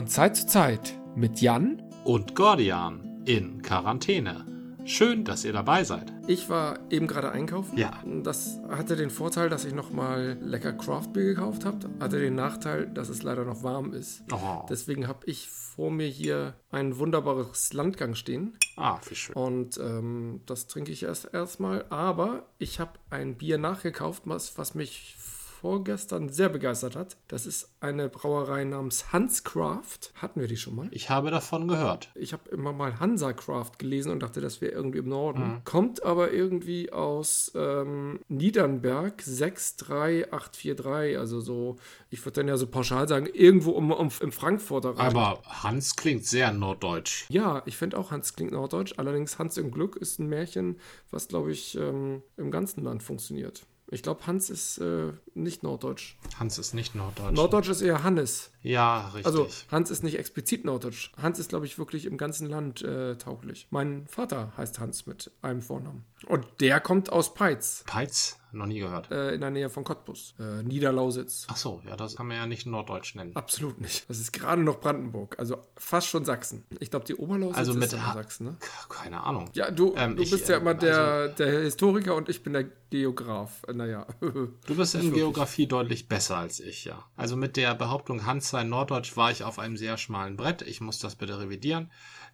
Von Zeit zu Zeit mit Jan und Gordian in Quarantäne. Schön, dass ihr dabei seid. Ich war eben gerade einkaufen. Ja. Das hatte den Vorteil, dass ich nochmal lecker Craftbeer gekauft habe. Hatte den Nachteil, dass es leider noch warm ist. Oh. Deswegen habe ich vor mir hier ein wunderbares Landgang stehen. Ah, wie schön. Und ähm, das trinke ich erst erstmal. Aber ich habe ein Bier nachgekauft, was, was mich vorgestern sehr begeistert hat. Das ist eine Brauerei namens Hanscraft. Hatten wir die schon mal? Ich habe davon gehört. Ich habe immer mal Hansa Craft gelesen und dachte, das wäre irgendwie im Norden. Mhm. Kommt aber irgendwie aus ähm, Niedernberg 63843. Also so, ich würde dann ja so pauschal sagen, irgendwo um, um, im Frankfurter Raum. Aber Hans klingt sehr norddeutsch. Ja, ich finde auch Hans klingt norddeutsch. Allerdings Hans im Glück ist ein Märchen, was, glaube ich, ähm, im ganzen Land funktioniert. Ich glaube, Hans ist äh, nicht norddeutsch. Hans ist nicht norddeutsch. Norddeutsch ist eher Hannes. ja, richtig. Also Hans ist nicht explizit norddeutsch. Hans ist, glaube ich, wirklich im ganzen Land äh, tauglich. Mein Vater heißt Hans mit einem Vornamen. Und der kommt aus Peitz, Peitz? Noch nie gehört. äh, in der Nähe von Cottbus, äh, Niederlausitz. Ach so, ja, das kann man ja nicht norddeutsch nennen. Absolut nicht. Das ist gerade noch Brandenburg, also fast schon Sachsen. Ich glaube, die Oberlausitz Also mit ist in Ha- Sachsen, ne? Keine Ahnung. Ja, du, Ähm, du ich, bist ja ähm, immer der, der Historiker und ich bin der Geograf. Äh, Naja. Du bist in Geografie deutlich besser als ich, ja. Also mit der Behauptung, Hans sei norddeutsch, war ich auf einem sehr schmalen Brett. Ich muss das bitte revidieren.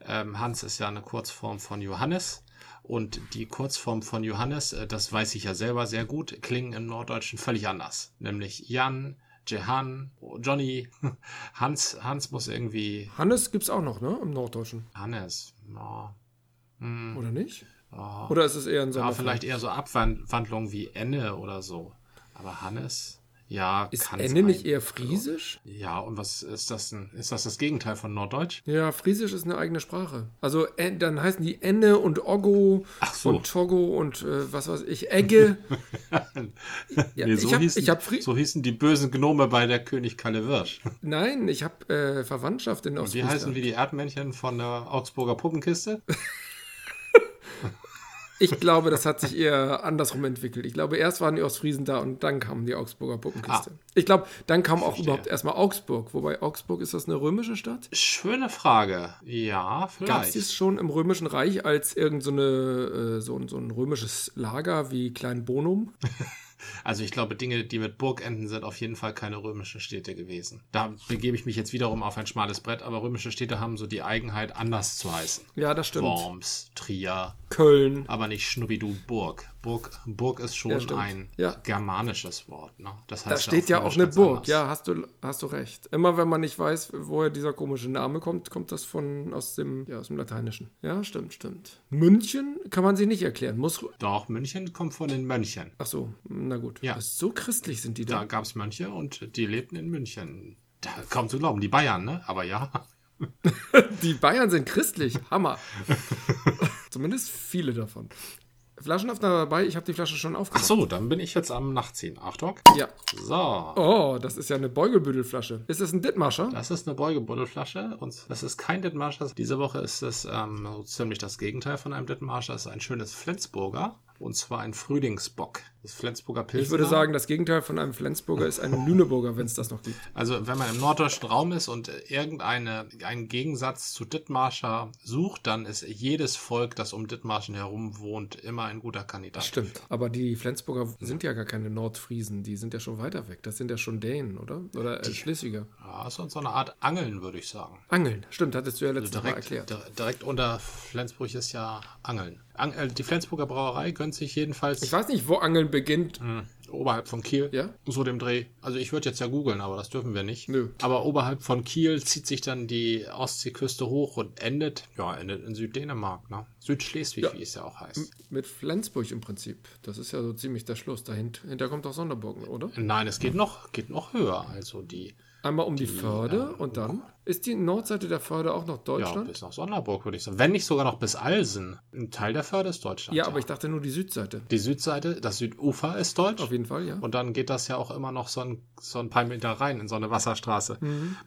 Ähm, Hans ist ja eine Kurzform von Johannes. Und die Kurzform von Johannes, äh, das weiß ich ja selber sehr gut, klingen im Norddeutschen völlig anders. Nämlich Jan, Jehan, Johnny, Hans, Hans muss irgendwie Hannes gibt's auch noch, ne? Im Norddeutschen. Hannes. Ja, Oder nicht? ja. Oder ist es eher ein Ja, Sonderfall? vielleicht eher so Abwandlungen wie Enne oder so. Aber Hannes, ja, Ist kann Ende sein. nicht eher Friesisch? Ja, und was ist das denn? Ist das das Gegenteil von Norddeutsch? Ja, Friesisch ist eine eigene Sprache. Also äh, dann heißen die Enne und Oggo Ach so. und Togo und äh, was weiß ich, Egge. ja, Nee, so, ich habe hießen, ich hab so hießen die bösen Gnome bei der König Kalle Wirsch. Nein, ich habe äh, Verwandtschaft in Die Ostfriesland. heißen wie die Erdmännchen von der Augsburger Puppenkiste. Ich glaube, das hat sich eher andersrum entwickelt. Ich glaube, erst waren die Ostfriesen da und dann kamen die Augsburger Puppenkiste. Ah. Ich glaube, dann kam auch Verstehe. überhaupt erstmal Augsburg. Wobei Augsburg ist das eine römische Stadt? Schöne Frage. Ja, Gab es vielleicht. schon im Römischen Reich als irgend so, eine, äh, so, ein- so ein römisches Lager wie Klein Bonum? Also ich glaube, Dinge, die mit Burg enden, sind auf jeden Fall keine römischen Städte gewesen. Da begebe ich mich jetzt wiederum auf ein schmales Brett, aber römische Städte haben so die Eigenheit, anders zu heißen. Ja, das stimmt. Worms, Trier, Köln. aber nicht Schnubbidu Burg. Burg. Burg ist schon Ja, ein Ja. germanisches Wort. Ne? Das Da heißt steht ja auch eine Burg. anders. Ja, hast du, hast du recht. Immer wenn man nicht weiß, woher dieser komische Name kommt, kommt das von aus dem, ja, aus dem Lateinischen. Ja, stimmt, stimmt. München kann man sich nicht erklären. Muss. Doch, München kommt von den Mönchen. Ach so, na gut. Ja. So christlich sind die Da da. gab es Mönche und die lebten in München. Da, kaum zu glauben, die Bayern, ne? Aber ja. Die Bayern sind christlich. Hammer. Zumindest viele davon. Flaschenöffner dabei. Ich habe die Flasche schon Ach aufgemacht. so, dann bin ich jetzt am Nachziehen. Achtung. Ja. So. Oh, das ist ja eine Beugelbüdelflasche. Ist das ein Dittmarscher? Das ist eine Beugebuddelflasche und das ist kein Dittmarscher. Diese Woche ist es ähm, so ziemlich das Gegenteil von einem Dittmarscher. Es ist ein schönes Flensburger und zwar ein Frühlingsbock. Das Flensburger Pilsner. Ich würde sagen, das Gegenteil von einem Flensburger ist ein Lüneburger, wenn es das noch gibt. Also wenn man im norddeutschen Raum ist und irgendeine einen Gegensatz zu Dithmarscher sucht, dann ist jedes Volk, das um Dithmarschen herum wohnt, immer ein guter Kandidat. Stimmt. Aber die Flensburger sind ja gar keine Nordfriesen, die sind ja schon weiter weg. Das sind ja schon Dänen, oder? Oder äh, Schleswiger. Ja, ist so eine Art Angeln, würde ich sagen. Angeln, stimmt, hattest du ja letztes Mal Direkt, erklärt. dir- direkt unter Flensburg ist ja Angeln. Ang äh, die Flensburger Brauerei gönnt sich jedenfalls Ich weiß nicht, wo Angeln beginnt. mh, oberhalb von Kiel. Ja? So dem Dreh. Also ich würde jetzt ja googeln, aber das dürfen wir nicht. Nö. Aber oberhalb von Kiel zieht sich dann die Ostseeküste hoch und endet, ja, endet in Süddänemark, ne? Südschleswig, Ja. wie es ja auch heißt. Mit Flensburg im Prinzip. Das ist ja so ziemlich der Schluss. Dahinter hinter kommt auch Sonderburgen, oder? Nein, es geht noch, geht noch höher. Also die, Einmal um die, Förde äh, und dann ist die Nordseite der Förde auch noch ja, Deutschland? bis nach Sonderburg, würde ich sagen. Wenn nicht sogar noch bis Alsen. Ein Teil der Förde ist Deutschland. Ja, aber ich dachte nur die Südseite. Die Südseite, das Südufer ist deutsch. Auf jeden Fall, ja. Und dann geht das ja auch immer noch so ein, so ein paar Meter rein in so eine Wasserstraße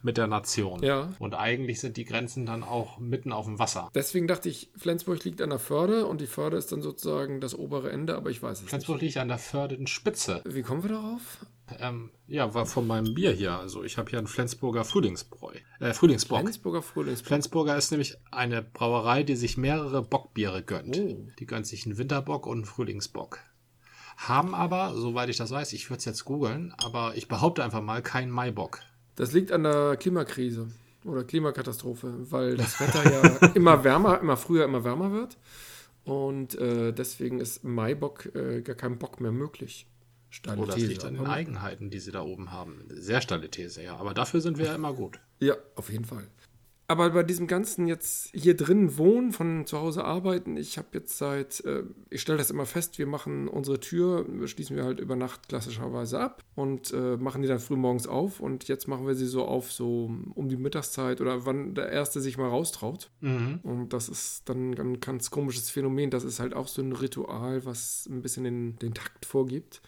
mit der Nation. Mhm. Ja. Und eigentlich sind die Grenzen dann auch mitten auf dem Wasser. Deswegen dachte ich, Flensburg liegt an der Förde und die Förde ist dann sozusagen das obere Ende, aber ich weiß es nicht. Flensburg liegt an der Fördenspitze. Wie kommen wir darauf? Ähm, ja, war von meinem Bier hier. Also ich habe hier einen Flensburger Frühlingsbräu. Äh, Frühlingsbock. Flensburger Frühlingsbock. Flensburger ist nämlich eine Brauerei, die sich mehrere Bockbiere gönnt. Oh. Die gönnt sich einen Winterbock und einen Frühlingsbock. Haben aber, soweit ich das weiß, ich würde es jetzt googeln, aber ich behaupte einfach mal keinen Maibock. Das liegt an der Klimakrise oder Klimakatastrophe, weil das Wetter ja immer wärmer, immer früher, immer wärmer wird. Und äh, deswegen ist Maibock äh, gar kein Bock mehr möglich. Steile Oder das liegt an den Eigenheiten, die sie da oben haben. Sehr steile These, ja. Aber dafür sind wir ja immer gut. Ja, auf jeden Fall. Aber bei diesem ganzen jetzt hier drin wohnen, von zu Hause arbeiten, ich habe jetzt seit, äh, ich stelle das immer fest, wir machen unsere Tür, schließen wir halt über Nacht klassischerweise ab und äh, machen die dann früh morgens auf und jetzt machen wir sie so auf, so um die Mittagszeit oder wann der Erste sich mal raustraut. Mhm. Und das ist dann ein ganz komisches Phänomen, das ist halt auch so ein Ritual, was ein bisschen den, den Takt vorgibt.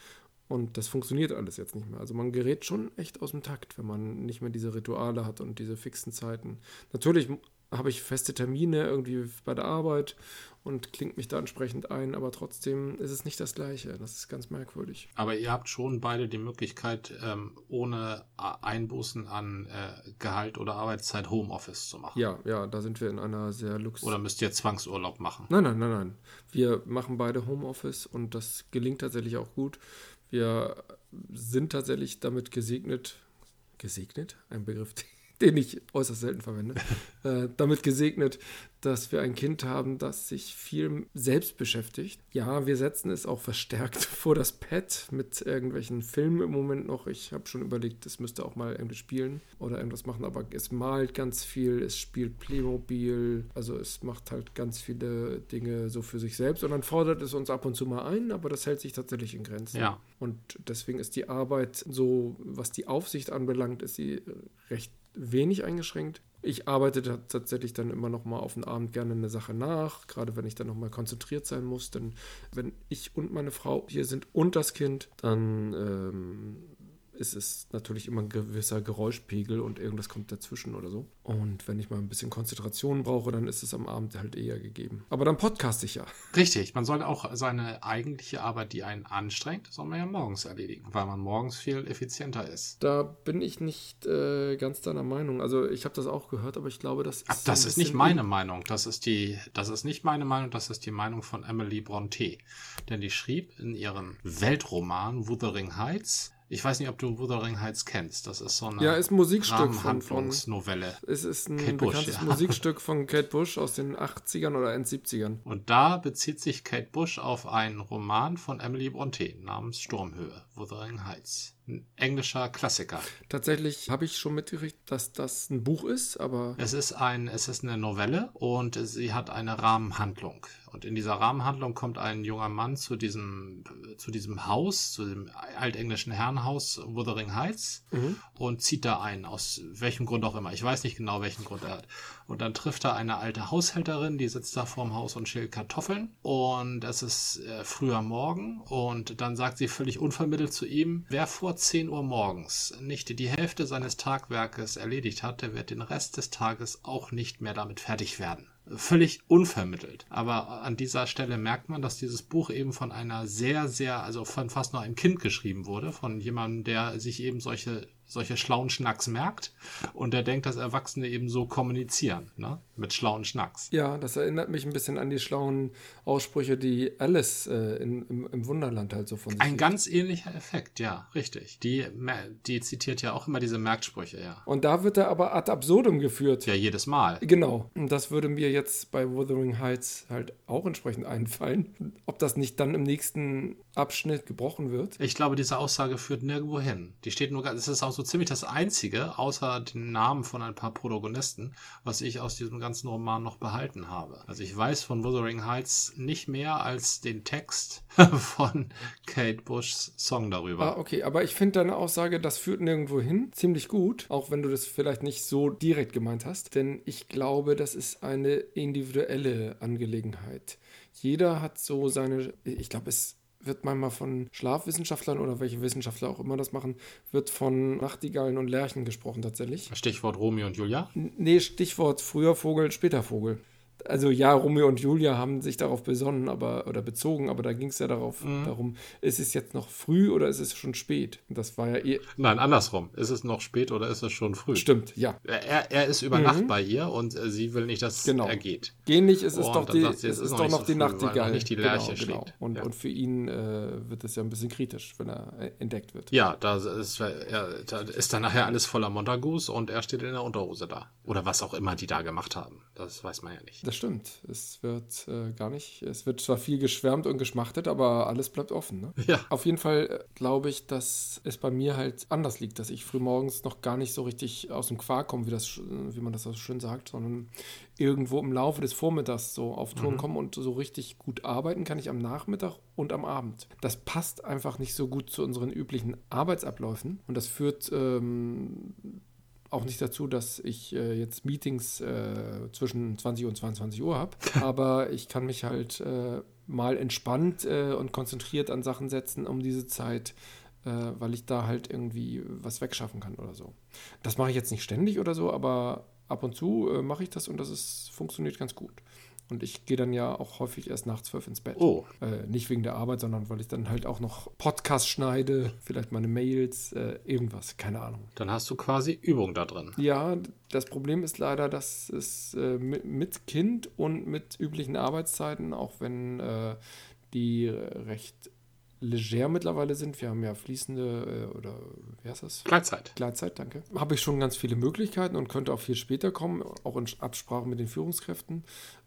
Und das funktioniert alles jetzt nicht mehr. Also man gerät schon echt aus dem Takt, wenn man nicht mehr diese Rituale hat und diese fixen Zeiten. Natürlich habe ich feste Termine irgendwie bei der Arbeit und klingt mich da entsprechend ein, aber trotzdem ist es nicht das Gleiche. Das ist ganz merkwürdig. Aber ihr habt schon beide die Möglichkeit, ähm, ohne Einbußen an äh, Gehalt oder Arbeitszeit Homeoffice zu machen. Ja, ja, da sind wir in einer sehr luxus. Oder müsst ihr Zwangsurlaub machen? Nein, nein, nein, nein. Wir machen beide Homeoffice und das gelingt tatsächlich auch gut. Wir sind tatsächlich damit gesegnet, gesegnet, ein Begriff, den ich äußerst selten verwende, äh, damit gesegnet, dass wir ein Kind haben, das sich viel selbst beschäftigt. Ja, wir setzen es auch verstärkt vor das Pad mit irgendwelchen Filmen im Moment noch. Ich habe schon überlegt, es müsste auch mal irgendwie spielen oder irgendwas machen, aber es malt ganz viel, es spielt Playmobil, also es macht halt ganz viele Dinge so für sich selbst und dann fordert es uns ab und zu mal ein, aber das hält sich tatsächlich in Grenzen. Ja. Und deswegen ist die Arbeit so, was die Aufsicht anbelangt, ist sie recht wenig eingeschränkt. Ich arbeite tatsächlich dann immer noch mal auf den Abend gerne eine Sache nach, gerade wenn ich dann noch mal konzentriert sein muss. Denn wenn ich und meine Frau hier sind und das Kind, dann ähm, ist es natürlich immer ein gewisser Geräuschpegel und irgendwas kommt dazwischen oder so. Und wenn ich mal ein bisschen Konzentration brauche, dann ist es am Abend halt eher gegeben. Aber dann podcast ich ja. Richtig, man soll auch seine eigentliche Arbeit, die einen anstrengt, soll man ja morgens erledigen, weil man morgens viel effizienter ist. Da bin ich nicht äh, ganz deiner Meinung. Also ich habe das auch gehört, aber ich glaube, das ist. Ach, das ist nicht meine Meinung. Das ist die, das ist nicht meine Meinung, das ist die Meinung von Emily Bronte. Denn die schrieb in ihrem Weltroman Wuthering Heights ich weiß nicht, ob du Wuthering Heights kennst. Das ist so eine ja, ist ein Musikstück von, von Novelle. Es ist ein Kate bekanntes Bush, ja. Musikstück von Kate Bush aus den 80ern oder End 70ern. Und da bezieht sich Kate Bush auf einen Roman von Emily Bronte namens Sturmhöhe, Wuthering Heights ein englischer Klassiker. Tatsächlich habe ich schon mitgekriegt, dass das ein Buch ist, aber. Es ist ein, es ist eine Novelle und sie hat eine Rahmenhandlung. Und in dieser Rahmenhandlung kommt ein junger Mann zu diesem, zu diesem Haus, zu dem altenglischen Herrenhaus Wuthering Heights mhm. und zieht da ein, aus welchem Grund auch immer. Ich weiß nicht genau, welchen Grund er hat. Und dann trifft er eine alte Haushälterin, die sitzt da vorm Haus und schält Kartoffeln. Und es ist äh, früher Morgen. Und dann sagt sie völlig unvermittelt zu ihm, wer vor 10 Uhr morgens nicht die Hälfte seines Tagwerkes erledigt hat, der wird den Rest des Tages auch nicht mehr damit fertig werden völlig unvermittelt. Aber an dieser Stelle merkt man, dass dieses Buch eben von einer sehr, sehr, also von fast nur einem Kind geschrieben wurde, von jemandem, der sich eben solche solche schlauen Schnacks merkt und der denkt, dass Erwachsene eben so kommunizieren, ne? mit schlauen Schnacks. Ja, das erinnert mich ein bisschen an die schlauen Aussprüche, die Alice äh, in, im, im, Wunderland halt so von sich Ein ganz ähnlicher Effekt, ja, richtig. Die, die zitiert ja auch immer diese Merksprüche, ja. Und da wird er aber ad absurdum geführt. Ja, jedes Mal. Genau. Und das würde mir jetzt bei Wuthering Heights halt auch entsprechend einfallen. Ob das nicht dann im nächsten Abschnitt gebrochen wird? Ich glaube, diese Aussage führt nirgendwo hin. Die steht nur, es ist auch so ziemlich das einzige, außer den Namen von ein paar Protagonisten, was ich aus diesem ganzen Roman noch behalten habe. Also ich weiß von Wuthering Heights nicht mehr als den Text von Kate Bushs Song darüber. Ah, okay, aber ich finde deine Aussage, das führt nirgendwo hin, ziemlich gut, auch wenn du das vielleicht nicht so direkt gemeint hast, denn ich glaube, das ist eine individuelle Angelegenheit. Jeder hat so seine, ich glaube, es wird manchmal von Schlafwissenschaftlern oder welche Wissenschaftler auch immer das machen, wird von Nachtigallen und Lerchen gesprochen tatsächlich. Stichwort Romeo und Julia? Nee, Stichwort früher Vogel, später Vogel. Also ja, Romeo und Julia haben sich darauf besonnen, aber oder bezogen, aber da ging es ja darauf mhm. darum, ist es jetzt noch früh oder ist es schon spät? Das war ja eh. Nein, andersrum. Ist es noch spät oder ist es schon früh? Stimmt, ja. Er, er ist über mhm. Nacht bei ihr und äh, sie will nicht, dass genau. er geht. Gehen nicht, es ist oh, doch die, es ist, ist doch noch, so die Nachtigall. Nicht die Lerche genau, genau. Und, ja. und für ihn äh, wird es ja ein bisschen kritisch, wenn er äh, entdeckt wird. Ja, da ist, ja, da ist dann nachher alles voller Montagus und er steht in der Unterhose da. Oder was auch immer die da gemacht haben. Das weiß man ja nicht. Das stimmt. Es wird äh, gar nicht, es wird zwar viel geschwärmt und geschmachtet, aber alles bleibt offen. Ne? Ja. Auf jeden Fall äh, glaube ich, dass es bei mir halt anders liegt, dass ich frühmorgens noch gar nicht so richtig aus dem Quark komme, wie, das, wie man das so schön sagt, sondern irgendwo im Laufe des Vormittags so auf Touren mhm. komme und so richtig gut arbeiten kann ich am Nachmittag und am Abend. Das passt einfach nicht so gut zu unseren üblichen Arbeitsabläufen und das führt ähm, auch nicht dazu, dass ich äh, jetzt Meetings äh, zwischen 20 und 22 Uhr habe, aber ich kann mich halt äh, mal entspannt äh, und konzentriert an Sachen setzen um diese Zeit, äh, weil ich da halt irgendwie was wegschaffen kann oder so. Das mache ich jetzt nicht ständig oder so, aber ab und zu äh, mache ich das und das ist, funktioniert ganz gut. Und ich gehe dann ja auch häufig erst nach zwölf ins Bett. Oh. Äh, nicht wegen der Arbeit, sondern weil ich dann halt auch noch Podcasts schneide, vielleicht meine Mails, äh, irgendwas, keine Ahnung. Dann hast du quasi Übung da drin. Ja, das Problem ist leider, dass es äh, mit, mit, Kind und mit üblichen Arbeitszeiten, auch wenn äh, die recht leger mittlerweile sind. Wir haben ja fließende äh, oder wie heißt das? Gleitzeit. Gleitzeit, danke. Habe ich schon ganz viele Möglichkeiten und könnte auch viel später kommen, auch in Absprache mit den Führungskräften.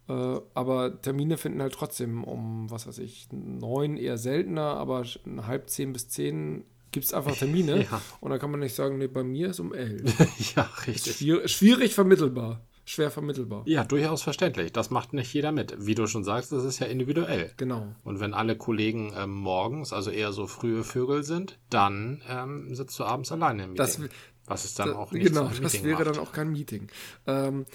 Äh, aber Termine finden halt trotzdem um, was weiß ich, neun eher seltener, aber halb zehn bis zehn gibt es einfach Termine. ja. Und dann kann man nicht sagen, nee, bei mir ist um elf. ja, richtig. Schwierig, schwierig vermittelbar schwer vermittelbar. Ja, durchaus verständlich. Das macht nicht jeder mit. Wie du schon sagst, das ist ja individuell. Genau. Und wenn alle Kollegen ähm, morgens, also eher so frühe Vögel sind, dann ähm, sitzt du abends alleine im Meeting. Das, was ist dann das, auch nicht Genau, das wäre macht. dann auch kein Meeting. Ähm,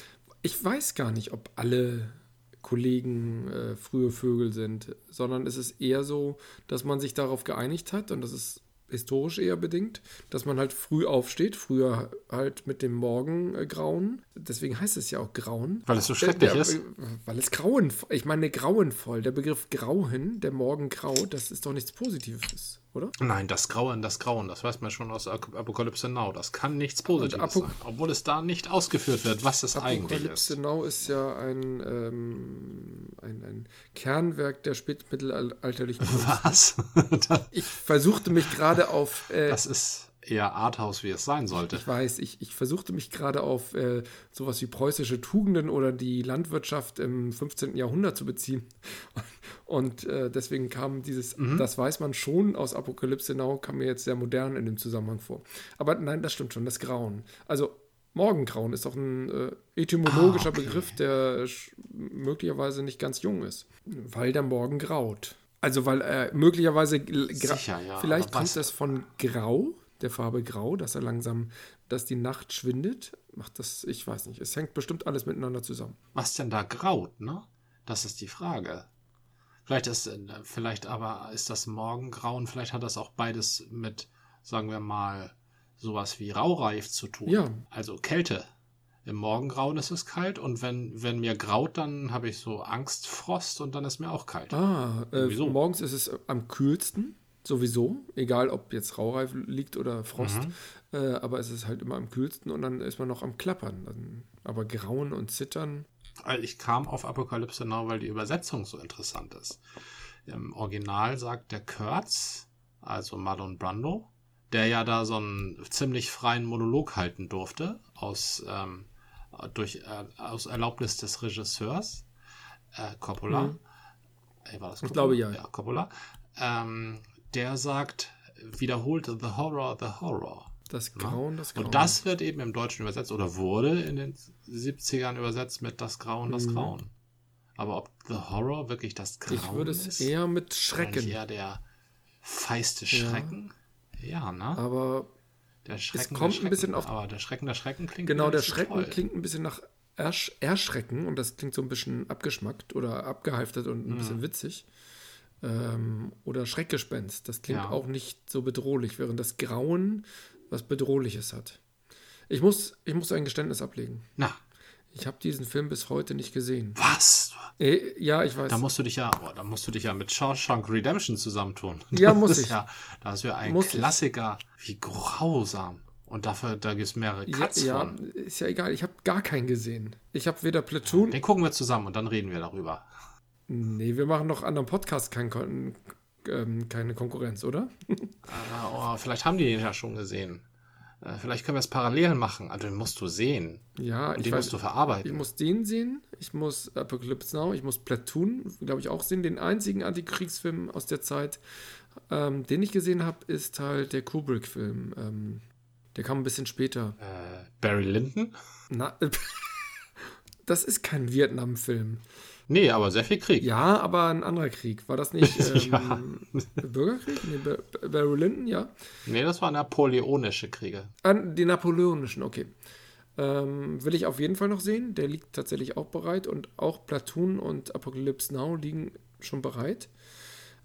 ich weiß gar nicht, ob alle Kollegen äh, frühe Vögel sind, sondern es ist eher so, dass man sich darauf geeinigt hat und das ist historisch eher bedingt, dass man halt früh aufsteht, früher halt mit dem Morgengrauen. Deswegen heißt es ja auch Grauen. Weil es so schrecklich der, ist. Weil es grauen, ich meine grauenvoll. Der Begriff Grauen, der Morgengrau, das ist doch nichts Positives oder? Nein, das Grauen, das Grauen, das weiß man schon aus Apokalypse Now. Das kann nichts Positives sein, obwohl es da nicht ausgeführt wird, was es Apokalypse eigentlich ist. Apokalypse Now ist ja ein, ähm, ein, ein, Kernwerk der spätmittelalterlichen Kunst. Was? ich versuchte mich gerade auf... Äh, das ist eher Arthouse, wie es sein sollte. Ich weiß, ich, ich versuchte mich gerade auf äh, sowas wie preußische Tugenden oder die Landwirtschaft im 15. Jahrhundert zu beziehen. Und äh, deswegen kam dieses, mhm. das weiß man schon aus Apokalypse Now, kam mir jetzt sehr modern in dem Zusammenhang vor. Aber nein, das stimmt schon, das Grauen. Also Morgengrauen ist doch ein äh, etymologischer ah, okay. Begriff, der möglicherweise nicht ganz jung ist, weil der Morgen graut. Also weil er möglicherweise Sicher, ja, vielleicht kommt das von Grau, der Farbe Grau, dass er langsam, dass die Nacht schwindet. Macht das, ich weiß nicht. Es hängt bestimmt alles miteinander zusammen. Was denn da graut, ne? Das ist die Frage. Vielleicht ist, vielleicht aber ist das Morgengrauen, vielleicht hat das auch beides mit, sagen wir mal, sowas wie Raureif zu tun. Ja. Also Kälte. Im Morgengrauen ist es kalt und wenn, wenn mir graut, dann habe ich so Angstfrost und dann ist mir auch kalt. Ah, äh, morgens ist es am kühlsten sowieso, egal ob jetzt Raureif liegt oder Frost, mhm. äh, aber es ist halt immer am kühlsten und dann ist man noch am Klappern. Dann, aber Grauen und Zittern. Ich kam auf Apokalypse Now, weil die Übersetzung so interessant ist. Im Original sagt der Kurtz, also Marlon Brando, der ja da so einen ziemlich freien Monolog halten durfte, aus, ähm, durch, äh, aus Erlaubnis des Regisseurs, äh, Coppola. Mhm. Äh, war das Coppola? Ich glaube ja. Ja, Coppola. Ähm, der sagt, wiederholt The Horror, The Horror. Das Grauen, das Grauen. Und das wird eben im Deutschen übersetzt oder wurde in den 70ern übersetzt mit Das Grauen, das mhm. Grauen. Aber ob The Horror wirklich das Grauen ist? Ich würde es ist, eher mit Schrecken. Eher der feiste Schrecken. Ja, ja ne? Aber der Schrecken, es kommt ein bisschen auf. Aber der Schrecken, der Schrecken klingt Genau, der Schrecken toll. klingt ein bisschen nach Ersch Erschrecken und das klingt so ein bisschen abgeschmackt oder abgehalftet und ein mhm. bisschen witzig. Ähm, oder Schreckgespenst. Das klingt ja. auch nicht so bedrohlich, während das Grauen was Bedrohliches hat. Ich muss, ich muss ein Geständnis ablegen. Na. Ich habe diesen Film bis heute nicht gesehen. Was? Äh, ja, ich weiß. Da musst du dich ja, oh, da musst du dich ja mit Shawshank Redemption zusammentun. Ja, muss ich. Ist ja, das wäre ein Muss ich. Klassiker. Wie grausam. Und dafür, da gibt es mehrere ja, Cuts ja, von. ist ja egal. Ich habe gar keinen gesehen. Ich habe weder Platoon. Den gucken wir zusammen und dann reden wir darüber. Nee, wir machen noch anderen Podcasts kein, Kon- ähm, keine Konkurrenz, oder? Ah, oh, vielleicht haben die den ja schon gesehen. Äh, Vielleicht können wir es parallel machen. Also den musst du sehen. Ja, Und ich den weiß. musst du Ich verarbeiten. muss den sehen, ich muss Apocalypse Now, ich muss Platoon, glaube ich, auch sehen. Den einzigen Antikriegsfilm aus der Zeit, ähm, den ich gesehen habe, ist halt der Kubrick-Film. Ähm, der kam ein bisschen später. Äh, Barry Lyndon? Na, das ist kein Vietnam-Film. Nee, aber sehr viel Krieg. Ja, aber ein anderer Krieg. War das nicht ähm, Ja. Bürgerkrieg? Nee, Bar- Barry Lyndon, ja. Nee, das waren napoleonische Kriege. An die napoleonischen, okay. Ähm, will ich auf jeden Fall noch sehen. Der liegt tatsächlich auch bereit und auch Platoon und Apocalypse Now liegen schon bereit,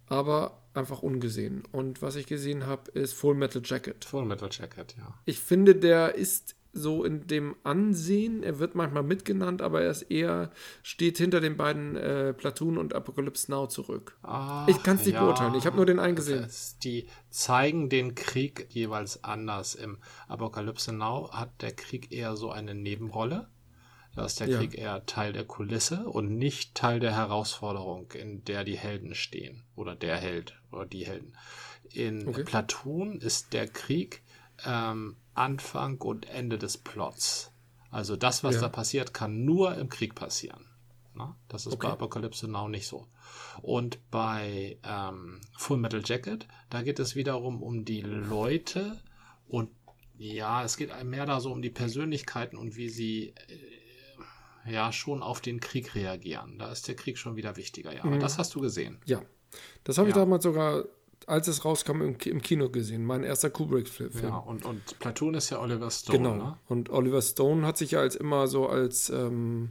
aber einfach ungesehen. Und was ich gesehen habe, ist Full Metal Jacket. Full Metal Jacket, ja. Ich finde, der ist so in dem Ansehen, er wird manchmal mitgenannt, aber er ist eher, steht hinter den beiden äh, Platoon und Apocalypse Now zurück. Ach, Ich kann's nicht beurteilen, ich hab nur den einen gesehen. Die zeigen den Krieg jeweils anders. Im Apokalypse Now hat der Krieg eher so eine Nebenrolle. Da ist der Ja. Krieg eher Teil der Kulisse und nicht Teil der Herausforderung, in der die Helden stehen. Oder der Held oder die Helden. In Okay. Platoon ist der Krieg ähm, Anfang und Ende des Plots. Also das, was Ja. da passiert, kann nur im Krieg passieren. Na? Das ist Okay. bei Apokalypse Now nicht so. Und bei ähm, Full Metal Jacket, da geht es wiederum um die Leute und ja, es geht mehr da so um die Persönlichkeiten und wie sie äh, ja schon auf den Krieg reagieren. Da ist der Krieg schon wieder wichtiger, ja. Aber das hast du gesehen. Ja, das habe ich Ja. damals sogar, als es rauskam, im, im Kino gesehen. Mein erster Kubrick-Film. Ja, und, und Platoon ist ja Oliver Stone, Genau. ne? Und Oliver Stone hat sich ja als immer so als ähm,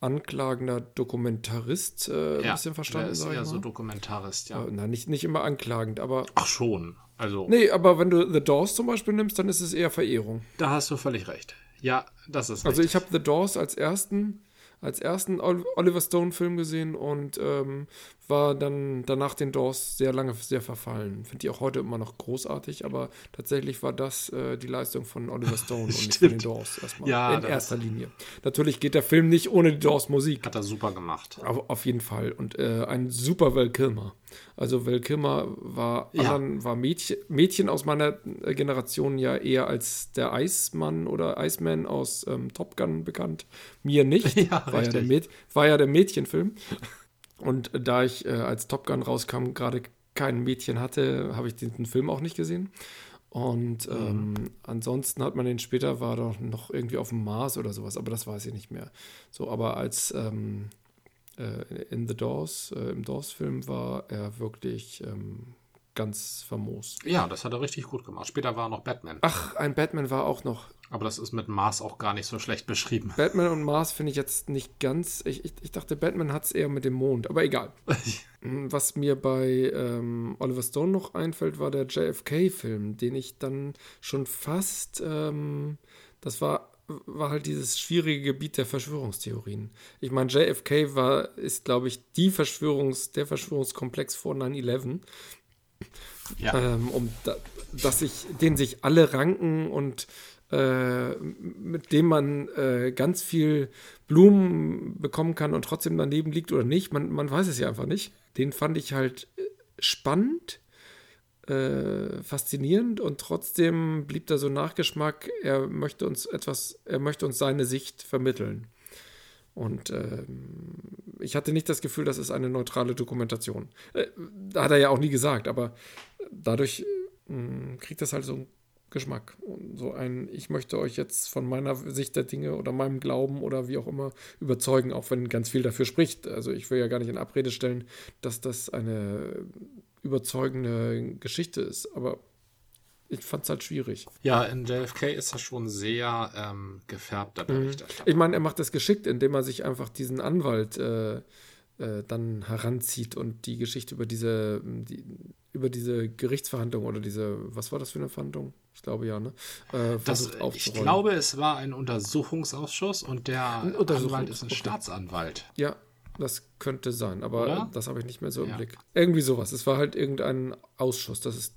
anklagender Dokumentarist äh, ein Ja, bisschen der verstanden, ist sag ich eher mal. so Dokumentarist, ja. Äh, Nein, nicht, nicht immer anklagend, aber. Ach schon. Also, Nee, aber wenn du The Doors zum Beispiel nimmst, dann ist es eher Verehrung. da hast du völlig recht. Ja, das ist Also richtig. ich habe The Doors als ersten, als ersten Ol- Oliver Stone-Film gesehen und ähm, war dann danach den Doors sehr lange sehr verfallen. Finde ich auch heute immer noch großartig, aber tatsächlich war das äh, die Leistung von Oliver Stone und nicht von den. Doors erstmal. Ja, in erster Linie. Natürlich geht der Film nicht ohne die Doors Musik. Hat er super gemacht. Auf, auf jeden Fall. Und äh, ein super Val Kilmer. Also Val Kilmer war, Ja. anderen, war Mädchen, Mädchen aus meiner äh, Generation ja eher als der Eismann oder Iceman aus ähm, Top Gun bekannt. Mir nicht. Ja, war, ja der. Mäd war ja der Mädchenfilm. Und da ich, äh, als Top Gun rauskam, gerade kein Mädchen hatte, habe ich diesen Film auch nicht gesehen. Und ähm, ansonsten hat man den später, war doch noch irgendwie auf dem Mars oder sowas, aber das weiß ich nicht mehr. So, aber als ähm, äh, in The Doors, äh, im Doors-Film war er wirklich ähm, ganz famos. Ja, das hat er richtig gut gemacht. Später war er noch Batman. Ach, ein Batman war auch noch. Aber das ist mit Mars auch gar nicht so schlecht beschrieben. Batman und Mars finde ich jetzt nicht ganz. Ich, ich, ich dachte, Batman hat es eher mit dem Mond, aber egal. Mm, Was mir bei ähm, Oliver Stone noch einfällt, war der JFK-Film, den ich dann schon fast. Ähm, das war, war halt dieses schwierige Gebiet der Verschwörungstheorien. Ich meine, JFK war, ist, glaube ich, die Verschwörungs, der Verschwörungskomplex vor 9-11 Ja, ähm, um da, dass sich, den sich alle ranken und äh, mit dem man äh, ganz viel Blumen bekommen kann und trotzdem daneben liegt oder nicht. Man, man weiß es ja einfach nicht. Den fand ich halt äh, spannend, äh, faszinierend und trotzdem blieb da so Nachgeschmack. Er möchte uns etwas, er möchte uns seine Sicht vermitteln. Und ähm, ich hatte nicht das Gefühl, das ist eine neutrale Dokumentation. Äh, hat er ja auch nie gesagt, aber dadurch äh, kriegt das halt so einen Geschmack. Und so ein, ich möchte euch jetzt von meiner Sicht der Dinge oder meinem Glauben oder wie auch immer überzeugen, auch wenn ganz viel dafür spricht. Also ich will ja gar nicht in Abrede stellen, dass das eine überzeugende Geschichte ist, aber ich fand es halt schwierig. ja, in JFK ist das schon sehr ähm, gefärbter Berichterstattung. Ich meine, er macht das geschickt, indem er sich einfach diesen Anwalt äh, äh, dann heranzieht und die Geschichte über diese, die, über diese Gerichtsverhandlung oder diese, was war das für eine Verhandlung? Ich glaube ja, ne? Äh, das, ich glaube, es war ein Untersuchungsausschuss und der Anwalt ist ein okay. Staatsanwalt. Ja, das könnte sein, aber Oder? das habe ich nicht mehr so im ja. Blick. Irgendwie sowas. Es war halt irgendein Ausschuss. Das ist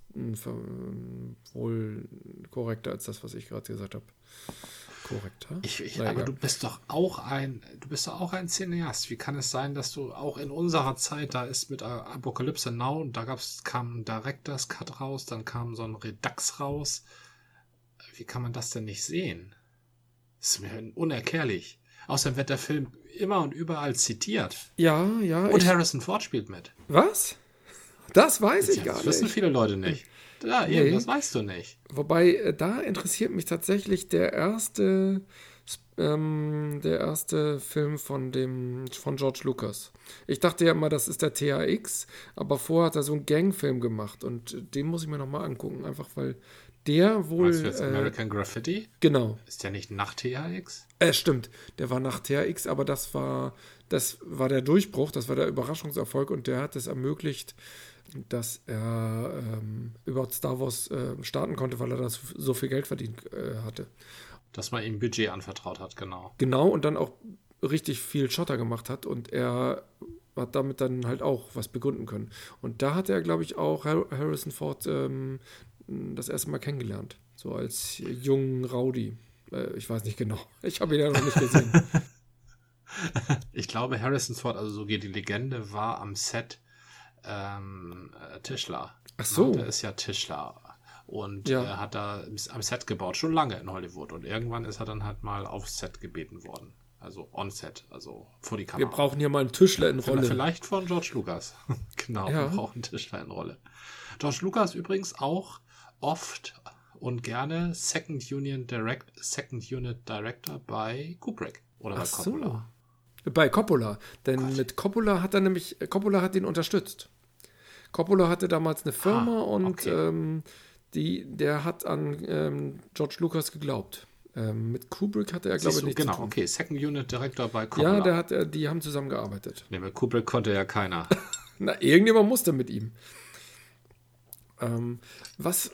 wohl korrekter als das, was ich gerade gesagt habe. Korrekter. Ich, ich, aber egal. du bist doch auch ein, du bist doch auch ein Cineast. Wie kann es sein, dass du auch in unserer Zeit, da ist mit Apokalypse Now und da gab's, kam ein Director's Cut raus, dann kam so ein Redux raus. Wie kann man das denn nicht sehen? Das ist mir unerklärlich. Außerdem wird der Film immer und überall zitiert. Ja, ja. Und Harrison Ford spielt mit. Was? Das weiß ich ja, gar nicht. Das wissen viele Leute nicht. Ja, eben, nee. das weißt du nicht. Wobei, äh, da interessiert mich tatsächlich der erste, ähm, der erste Film von dem, von George Lucas. Ich dachte ja immer, das ist der THX, aber vorher hat er so einen Gangfilm gemacht und den muss ich mir nochmal angucken, einfach weil der wohl. Meinst du jetzt äh, American Graffiti? Genau. Ist der nicht nach THX? Äh, stimmt. Der war nach THX, aber das war, das war der Durchbruch, das war der Überraschungserfolg und der hat es ermöglicht, dass er ähm, überhaupt Star Wars äh, starten konnte, weil er das so viel Geld verdient äh, hatte. Dass man ihm Budget anvertraut hat, genau. Genau, und dann auch richtig viel Schotter gemacht hat und er hat damit dann halt auch was begründen können. Und da hat er, glaube ich, auch Harrison Ford ähm, das erste Mal kennengelernt. So als jungen Rowdy. Äh, ich weiß nicht genau. Ich habe ihn ja noch nicht gesehen. ich glaube, Harrison Ford, also so geht die Legende, war am Set ähm, äh, Tischler. Ach so. Der ist ja Tischler. Und ja. er hat da am Set gebaut, schon lange in Hollywood. Und irgendwann ist er dann halt mal aufs Set gebeten worden. Also on-set, also vor die Kamera. Wir brauchen hier mal einen Tischler in Rolle. Vielleicht von George Lucas. genau, ja. wir brauchen einen Tischler in Rolle. George Lucas übrigens auch oft und gerne Second Union Direct, Second Unit Director bei Kubrick oder bei Ach Coppola. So. Bei Coppola, denn Gott. mit Coppola hat er nämlich, Coppola hat ihn unterstützt. Coppola hatte damals eine Firma ah, und okay. ähm, die, der hat an ähm, George Lucas geglaubt. Ähm, mit Kubrick hatte er, glaube ich, nichts Genau, okay. Second Unit Director bei Coppola. Ja, der hat, äh, die haben zusammengearbeitet. Nee, mit Kubrick konnte ja keiner. Na, irgendjemand musste mit ihm. Ähm, was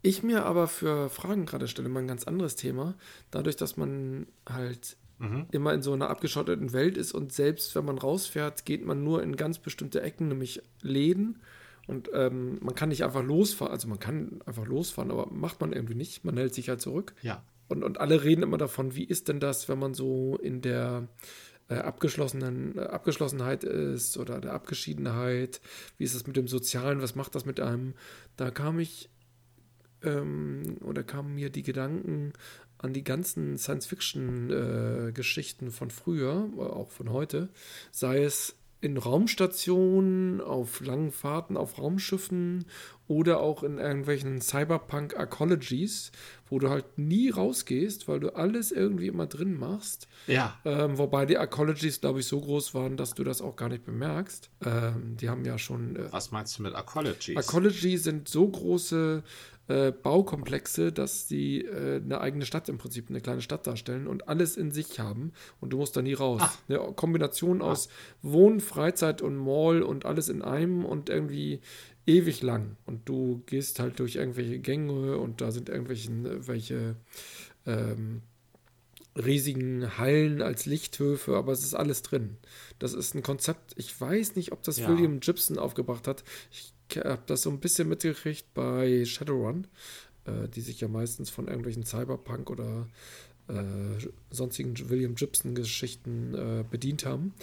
ich mir aber für Fragen gerade stelle, mal ein ganz anderes Thema. Dadurch, dass man halt mhm. immer in so einer abgeschotteten Welt ist und selbst wenn man rausfährt, geht man nur in ganz bestimmte Ecken, nämlich Läden. Und ähm, man kann nicht einfach losfahren, also man kann einfach losfahren, aber macht man irgendwie nicht. Man hält sich halt zurück. Ja. Und, und alle reden immer davon, wie ist denn das, wenn man so in der äh, abgeschlossenen äh, Abgeschlossenheit ist oder der Abgeschiedenheit. Wie ist das mit dem Sozialen? Was macht das mit einem? Da kam ich ähm, oder kamen mir die Gedanken an die ganzen Science-Fiction-Geschichten äh, von früher, auch von heute, sei es in Raumstationen, auf langen Fahrten auf Raumschiffen oder auch in irgendwelchen Cyberpunk-Arcologies, wo du halt nie rausgehst, weil du alles irgendwie immer drin machst. Ja. Ähm, wobei die Arcologies, glaube ich, so groß waren, dass du das auch gar nicht bemerkst. Ähm, die haben ja schon. Äh, Was meinst du mit Arcologies? Arcology sind so große äh, Baukomplexe, dass sie äh, eine eigene Stadt im Prinzip, eine kleine Stadt darstellen und alles in sich haben und du musst da nie raus. Ach. Eine Kombination aus Wohn, Freizeit und Mall und alles in einem und irgendwie ewig lang. Und du gehst halt durch irgendwelche Gänge und da sind irgendwelche welche, ähm, riesigen Hallen als Lichthöfe, aber es ist alles drin. Das ist ein Konzept, ich weiß nicht, ob das ja. William Gibson aufgebracht hat. Ich habe das so ein bisschen mitgekriegt bei Shadowrun, äh, die sich ja meistens von irgendwelchen Cyberpunk oder äh, sonstigen William Gibson-Geschichten äh, bedient haben.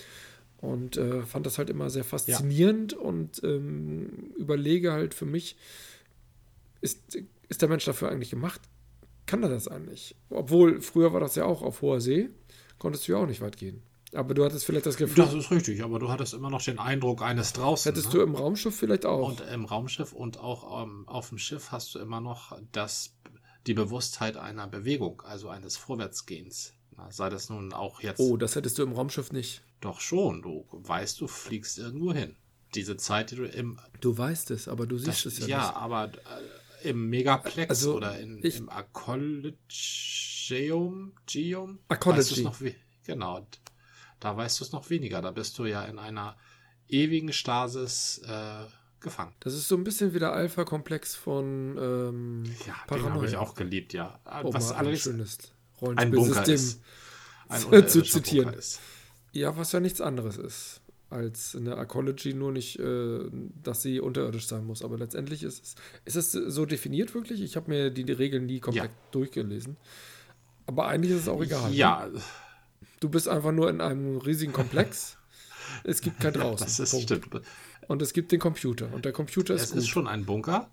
Und äh, fand das halt immer sehr faszinierend ja. und ähm, überlege halt für mich, ist, ist der Mensch dafür eigentlich gemacht? Kann er das eigentlich? Obwohl, früher war das ja auch auf hoher See, konntest du ja auch nicht weit gehen. Aber du hattest vielleicht das Gefühl. Das ist richtig, aber du hattest immer noch den Eindruck eines draußen. Hättest ne? du im Raumschiff vielleicht auch. Und im Raumschiff und auch ähm, auf dem Schiff hast du immer noch das, die Bewusstheit einer Bewegung, also eines Vorwärtsgehens. Na, sei das nun auch jetzt. Oh, das hättest du im Raumschiff nicht. Doch schon. Du weißt, du fliegst irgendwo hin. Diese Zeit, die du im. Du weißt es, aber du siehst das, es ja, ja nicht. Ja, aber äh, im Megaplex also, oder in, ich, im Arcologium, Geum, Arcology. Weißt noch wie, genau. Da weißt du es noch weniger. Da bist du ja in einer ewigen Stasis äh, gefangen. Das ist so ein bisschen wie der Alpha-Komplex von ähm, Ja, den habe ich auch geliebt, ja. um was mal ein allerdings schönes ein Bunker ist. ein zu zitieren. Bunker ist. Ja, was ja nichts anderes ist als eine Arcology, nur nicht, äh, dass sie unterirdisch sein muss. Aber letztendlich ist es, ist es so definiert wirklich? Ich habe mir die, die Regeln nie komplett Ja. durchgelesen. Aber eigentlich ist es auch egal. ne? Du bist einfach nur in einem riesigen Komplex. es gibt kein draußen. das ist, Punkt. stimmt. Und es gibt den Computer. Und der Computer ist Es gut. ist schon ein Bunker,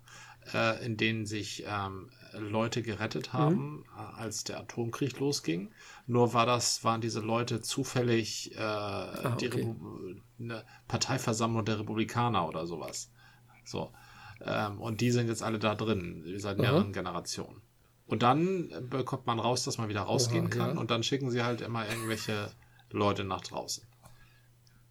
äh, in den sich ähm, Leute gerettet Mhm. haben, äh, als der Atomkrieg losging. Nur war das, waren diese Leute zufällig äh, Ah, okay. Eine Parteiversammlung der Republikaner oder sowas. So. Ähm, und die sind jetzt alle da drin, seit Aha. mehreren Generationen. Und dann bekommt man raus, dass man wieder rausgehen Oha, kann ja. und dann schicken sie halt immer irgendwelche Leute nach draußen.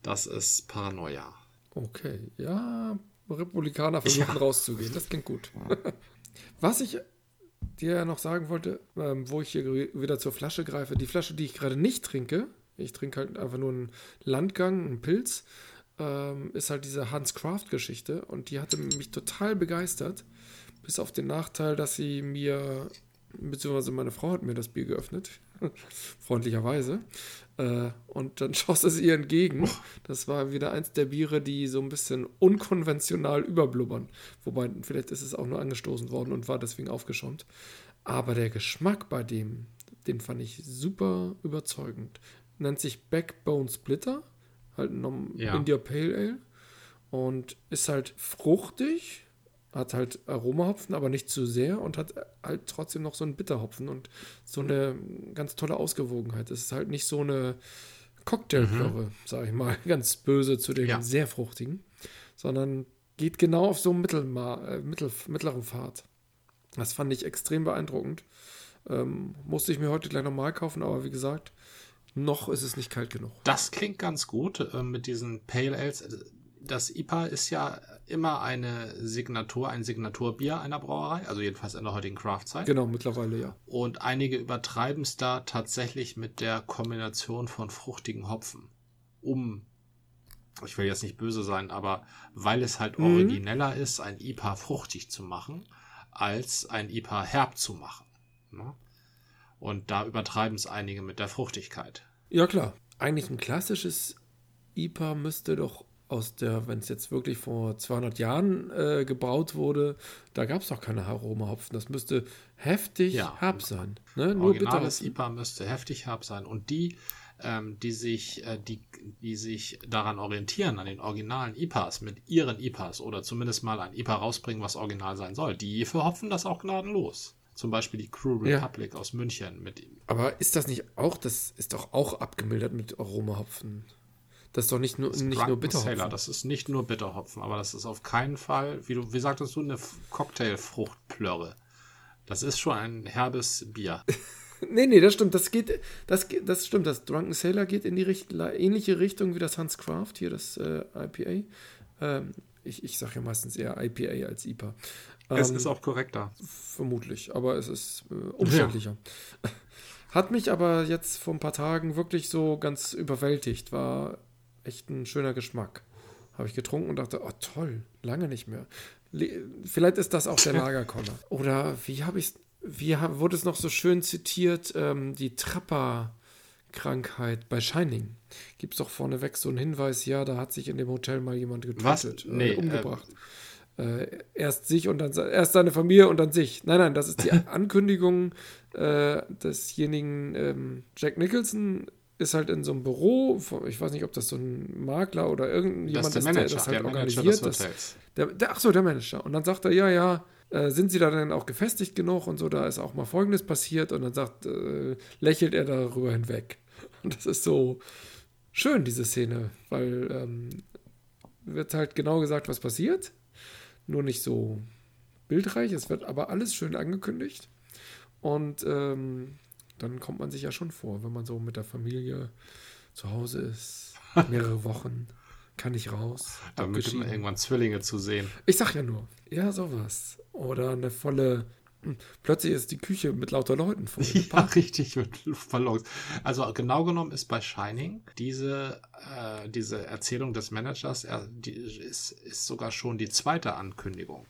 Das ist Paranoia. Okay, ja, Republikaner versuchen Ja. rauszugehen. Das klingt gut. Was ich dir ja noch sagen wollte, ähm, wo ich hier wieder zur Flasche greife, die Flasche, die ich gerade nicht trinke, ich trinke halt einfach nur einen Landgang, einen Pilz, ähm, ist halt diese Hans Craft Geschichte und die hatte mich total begeistert, bis auf den Nachteil, dass sie mir, beziehungsweise meine Frau hat mir das Bier geöffnet, freundlicherweise, äh, und dann schoss es ihr entgegen. Das war wieder eins der Biere, die so ein bisschen unkonventional überblubbern. Wobei, vielleicht ist es auch nur angestoßen worden und war deswegen aufgeschäumt. Aber der Geschmack bei dem, den fand ich super überzeugend. Nennt sich Backbone Splitter, halt ein Ja. India Pale Ale. Und ist halt fruchtig, hat halt Aromahopfen, aber nicht zu sehr und hat halt trotzdem noch so einen Bitterhopfen und so eine ganz tolle Ausgewogenheit. Es ist halt nicht so eine Cocktailplörre, sag ich mal, ganz böse zu den Ja. sehr fruchtigen, sondern geht genau auf so einen Mittelma äh, Mittel mittleren Pfad. Das fand ich extrem beeindruckend. Ähm, musste ich mir heute gleich nochmal kaufen, aber wie gesagt, noch ist es nicht kalt genug. Das klingt ganz gut äh, mit diesen Pale Ales. Das IPA ist ja immer eine Signatur, ein Signaturbier einer Brauerei, also jedenfalls in der heutigen Craftzeit. Genau, mittlerweile ja. Und einige übertreiben es da tatsächlich mit der Kombination von fruchtigen Hopfen. Um, ich will jetzt nicht böse sein, aber weil es halt Mhm. origineller ist, ein IPA fruchtig zu machen, als ein IPA herb zu machen. Ne? Und da übertreiben es einige mit der Fruchtigkeit. Ja, klar. Eigentlich ein klassisches IPA müsste doch aus der, wenn es jetzt wirklich vor 200 Jahren äh, gebraut wurde, da gab es doch keine Aromahopfen. Das müsste heftig Ja. herb sein. Ne? Nur Originales. IPA müsste heftig herb sein. Und die, ähm, die sich, äh, die, die sich daran orientieren, an den originalen IPAs, mit ihren IPAs oder zumindest mal ein IPA rausbringen, was original sein soll, die verhopfen das auch gnadenlos. Zum Beispiel die Crew Ja. Republic aus München mit Aber ist das nicht auch, das ist doch auch abgemildert mit Aromahopfen. Das ist doch nicht nur, nicht nur Bitterhopfen. Sailor. Das ist nicht nur Bitterhopfen, aber das ist auf keinen Fall, wie du, wie sagtest du, eine Cocktailfruchtplörre. Das ist schon ein herbes Bier. Nee, nee, das stimmt. Das geht, das, das stimmt. Das Drunken Sailor geht in die Richt ähnliche Richtung wie das Hans Craft, hier das äh, IPA. Ähm, ich ich sage ja meistens eher IPA als IPA. es Ähm, ist auch korrekter. Vermutlich, aber es ist äh, umständlicher. Hat mich aber jetzt vor ein paar Tagen wirklich so ganz überwältigt. War echt ein schöner Geschmack. Habe ich getrunken und dachte, oh toll, lange nicht mehr. Le Vielleicht ist das auch der Lagerkoller. Oder wie habe ich wie hab, wurde es noch so schön zitiert, ähm, die Trapper-Krankheit bei Shining. Gibt es doch vorneweg so einen Hinweis, ja, da hat sich in dem Hotel mal jemand getötet, Nee, äh, umgebracht. Äh, erst sich und dann erst seine Familie und dann sich. Nein, nein, das ist die Ankündigung äh, desjenigen ähm, Jack Nicholson ist halt in so einem Büro, ich weiß nicht, ob das so ein Makler oder irgendjemand ist der ist, Manager, der das halt der organisiert. Das, der, der, ach so, der Manager. Und dann sagt er, ja, ja, äh, sind Sie da denn auch gefestigt genug und so, da ist auch mal Folgendes passiert und dann sagt, äh, lächelt er darüber hinweg. Und das ist so schön, diese Szene, weil ähm, wird halt genau gesagt, was passiert, nur nicht so bildreich, es wird aber alles schön angekündigt und ähm, dann kommt man sich ja schon vor, wenn man so mit der Familie zu Hause ist, mehrere Wochen, kann nicht raus, Damit abgeschieden. irgendwann Zwillinge zu sehen. Ich sag ja nur, ja, sowas. Oder eine volle Plötzlich ist die Küche mit lauter Leuten voll. Ja, richtig, mit Luftballons. Also genau genommen ist bei Shining diese, äh, diese Erzählung des Managers, er, die ist, ist sogar schon die zweite Ankündigung.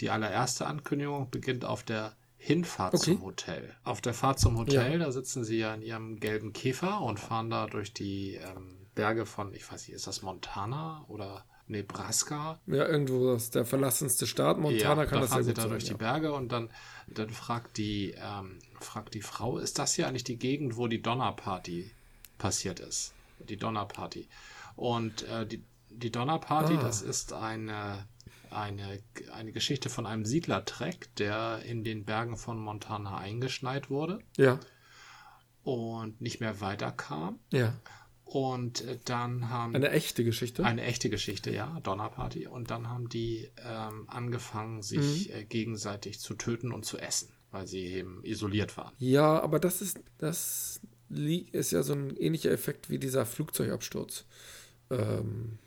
Die allererste Ankündigung beginnt auf der Hinfahrt okay. zum Hotel. Auf der Fahrt zum Hotel, ja. da sitzen sie ja in ihrem gelben Käfer und fahren da durch die ähm, Berge von, ich weiß nicht, ist das Montana oder Nebraska? Ja, irgendwo das der verlassenste Staat. Montana ja, kann da das fahren sie da durch ja. die Berge und dann, dann fragt die, ähm, fragt die Frau, ist das hier eigentlich die Gegend, wo die Donnerparty passiert ist? Die Donnerparty. Und äh, die, die Donnerparty, ah. das ist eine eine, eine Geschichte von einem Siedlertreck, der in den Bergen von Montana eingeschneit wurde. Ja. Und nicht mehr weiterkam. Ja. Und äh, dann haben. Eine echte Geschichte? Eine echte Geschichte, ja, Donnerparty. Und dann haben die ähm, angefangen, sich mhm. äh, gegenseitig zu töten und zu essen, weil sie eben isoliert waren. Ja, aber das ist, das ist ja so ein ähnlicher Effekt wie dieser Flugzeugabsturz. Ähm,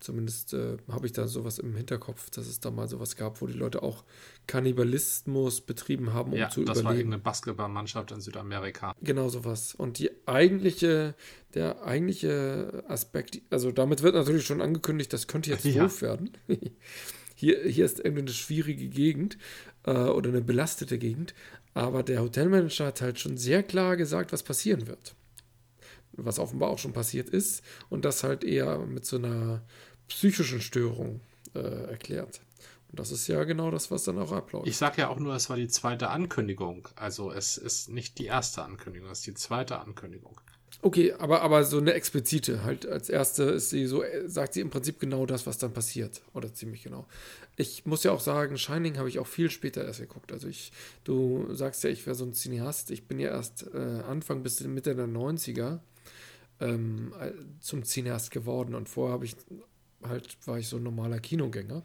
Zumindest äh, habe ich da sowas im Hinterkopf, dass es da mal sowas gab, wo die Leute auch Kannibalismus betrieben haben, um ja, zu das überleben. war irgendeine Basketballmannschaft in Südamerika. Genau sowas. Und die eigentliche, der eigentliche Aspekt, also damit wird natürlich schon angekündigt, das könnte jetzt ja. doof werden. hier, hier ist irgendwie eine schwierige Gegend äh, oder eine belastete Gegend, aber der Hotelmanager hat halt schon sehr klar gesagt, was passieren wird was offenbar auch schon passiert ist und das halt eher mit so einer psychischen Störung äh, erklärt. Und das ist ja genau das, was dann auch abläuft. Ich sage ja auch nur, es war die zweite Ankündigung. Also es ist nicht die erste Ankündigung, es ist die zweite Ankündigung. Okay, aber, aber so eine explizite, halt als erste ist sie so, äh, sagt sie im Prinzip genau das, was dann passiert. Oder ziemlich genau. Ich muss ja auch sagen, Shining habe ich auch viel später erst geguckt. Also ich, du sagst ja, ich wäre so ein Cineast. Ich bin ja erst äh, Anfang bis Mitte der 90er ähm, zum Cineast geworden. Und vorher habe ich halt, war ich so ein normaler Kinogänger.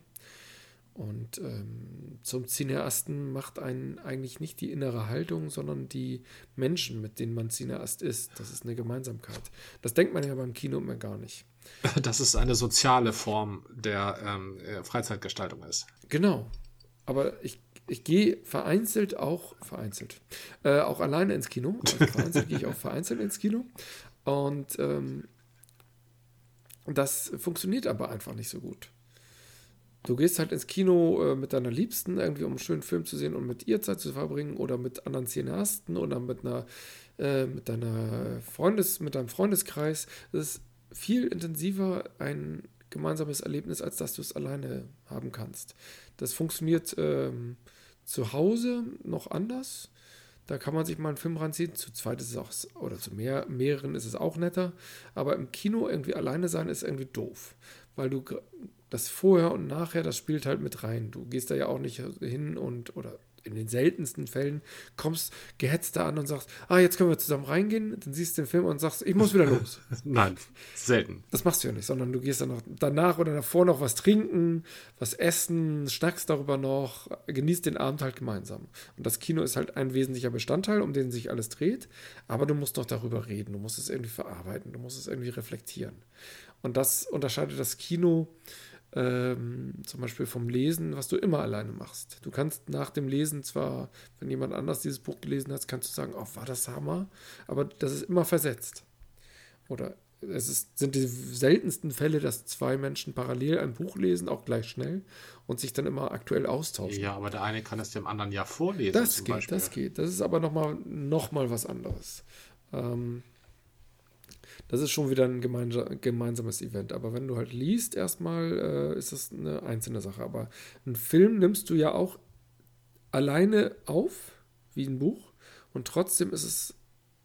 Und ähm, zum Cineasten macht einen eigentlich nicht die innere Haltung, sondern die Menschen, mit denen man Cineast ist. Das ist eine Gemeinsamkeit. Das denkt man ja beim Kino immer gar nicht. Dass es eine soziale Form der ähm, äh, Freizeitgestaltung ist. Genau. Aber ich, ich gehe vereinzelt auch, vereinzelt, äh, auch alleine ins Kino. Also vereinzelt gehe ich auch vereinzelt ins Kino. Und ähm, das funktioniert aber einfach nicht so gut. Du gehst halt ins Kino äh, mit deiner Liebsten, irgendwie um einen schönen Film zu sehen und mit ihr Zeit zu verbringen oder mit anderen Cineasten oder mit einer äh, mit deiner Freundes, mit deinem Freundeskreis. Das ist viel intensiver ein gemeinsames Erlebnis, als dass du es alleine haben kannst. Das funktioniert ähm, zu Hause noch anders. Da kann man sich mal einen Film ranziehen. Zu zweit ist es auch, oder zu mehr, mehreren ist es auch netter. Aber im Kino irgendwie alleine sein ist irgendwie doof. Weil du das Vorher und Nachher, das spielt halt mit rein. Du gehst da ja auch nicht hin und, oder in den seltensten Fällen kommst gehetzt da an und sagst, ah, jetzt können wir zusammen reingehen, dann siehst du den Film und sagst, ich muss wieder los. Nein, selten. Das machst du ja nicht, sondern du gehst dann noch danach oder davor noch was trinken, was essen, schnackst darüber noch, genießt den Abend halt gemeinsam. Und das Kino ist halt ein wesentlicher Bestandteil, um den sich alles dreht, aber du musst noch darüber reden, du musst es irgendwie verarbeiten, du musst es irgendwie reflektieren. Und das unterscheidet das Kino ähm, zum Beispiel vom Lesen, was du immer alleine machst. Du kannst nach dem Lesen zwar, wenn jemand anders dieses Buch gelesen hat, kannst du sagen, oh, war das Hammer, aber das ist immer versetzt. Oder es ist, sind die seltensten Fälle, dass zwei Menschen parallel ein Buch lesen, auch gleich schnell und sich dann immer aktuell austauschen. Ja, aber der eine kann es dem anderen ja vorlesen. Das geht, Beispiel. das geht. Das ist aber nochmal noch mal was anderes. Ähm, das ist schon wieder ein gemeinsames Event. Aber wenn du halt liest, erstmal äh, ist das eine einzelne Sache. Aber einen Film nimmst du ja auch alleine auf, wie ein Buch, und trotzdem ist es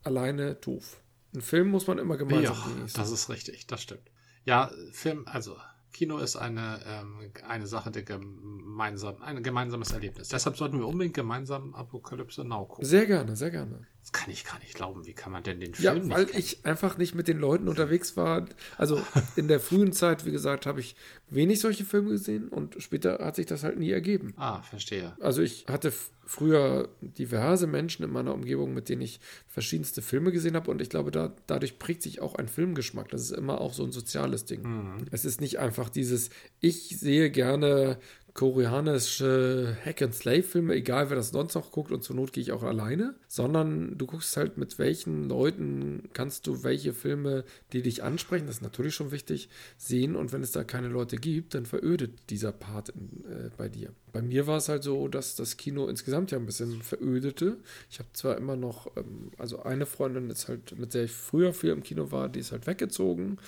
alleine doof. Ein Film muss man immer gemeinsam ja, genießen. Das ist richtig, das stimmt. Ja, Film, also Kino ist eine, ähm, eine Sache der gemeinsam, ein gemeinsames Erlebnis. Deshalb sollten wir unbedingt gemeinsam Apokalypse Now gucken. Sehr gerne, sehr gerne. Das kann ich gar nicht glauben. Wie kann man denn den Film Ja, weil ich einfach nicht mit den Leuten unterwegs war. Also in der frühen Zeit, wie gesagt, habe ich wenig solche Filme gesehen und später hat sich das halt nie ergeben. Ah, verstehe. Also ich hatte früher diverse Menschen in meiner Umgebung, mit denen ich verschiedenste Filme gesehen habe. Und ich glaube, da, dadurch prägt sich auch ein Filmgeschmack. Das ist immer auch so ein soziales Ding. Mhm. Es ist nicht einfach dieses, ich sehe gerne koreanische Hack-and-Slave-Filme, egal wer das sonst noch guckt und zur Not gehe ich auch alleine, sondern du guckst halt mit welchen Leuten kannst du welche Filme, die dich ansprechen, das ist natürlich schon wichtig, sehen und wenn es da keine Leute gibt, dann verödet dieser Part in, äh, bei dir. Bei mir war es halt so, dass das Kino insgesamt ja ein bisschen verödete. Ich habe zwar immer noch, ähm, also eine Freundin ist halt, mit der ich früher viel im Kino war, die ist halt weggezogen.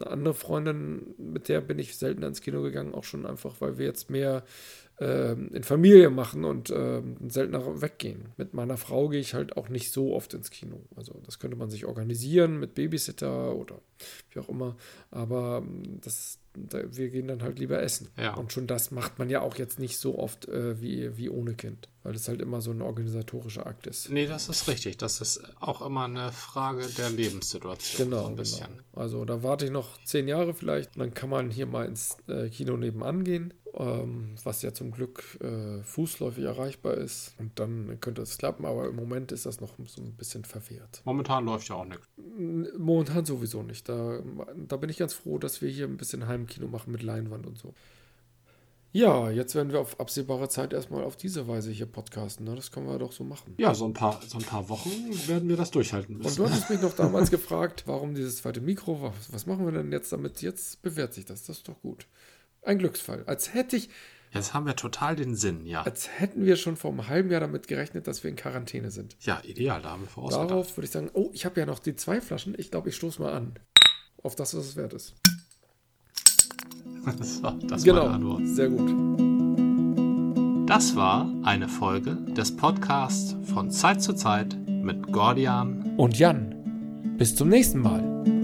Eine andere Freundin, mit der bin ich selten ins Kino gegangen, auch schon einfach, weil wir jetzt mehr äh, in Familie machen und äh, seltener weggehen. Mit meiner Frau gehe ich halt auch nicht so oft ins Kino. Also das könnte man sich organisieren mit Babysitter oder wie auch immer. Aber ähm, das, da, wir gehen dann halt lieber essen. Ja. Und schon das macht man ja auch jetzt nicht so oft äh, wie, wie ohne Kind, weil es halt immer so ein organisatorischer Akt ist. Nee, das ist richtig. Das ist auch immer eine Frage der Lebenssituation. Genau, so ein genau. bisschen. Also da warte ich noch zehn Jahre vielleicht und dann kann man hier mal ins äh, Kino nebenan gehen, ähm, was ja zum Glück äh, fußläufig erreichbar ist. Und dann könnte es klappen, aber im Moment ist das noch so ein bisschen verwehrt. Momentan läuft ja auch nichts. Momentan sowieso nicht. Da, da bin ich ganz froh, dass wir hier ein bisschen Heimkino machen mit Leinwand und so. Ja, jetzt werden wir auf absehbare Zeit erstmal auf diese Weise hier podcasten. Ne? Das können wir doch so machen. Ja, so ein paar, so ein paar Wochen werden wir das durchhalten Und müssen. du hattest mich noch damals gefragt, warum dieses zweite Mikro, was, was machen wir denn jetzt damit? Jetzt bewährt sich das, das ist doch gut. Ein Glücksfall. Als hätte ich, Jetzt haben wir total den Sinn, ja. als hätten wir schon vor einem halben Jahr damit gerechnet, dass wir in Quarantäne sind. Ja, ideal, da haben wir vorausgedacht. Darauf würde ich sagen, oh, ich habe ja noch die zwei Flaschen. Ich glaube, ich stoße mal an. Auf das, was es wert ist. so, das genau. war die Antwort. Sehr gut. Das war eine Folge des Podcasts von Zeit zu Zeit mit Gordian Und Jan, bis zum nächsten Mal.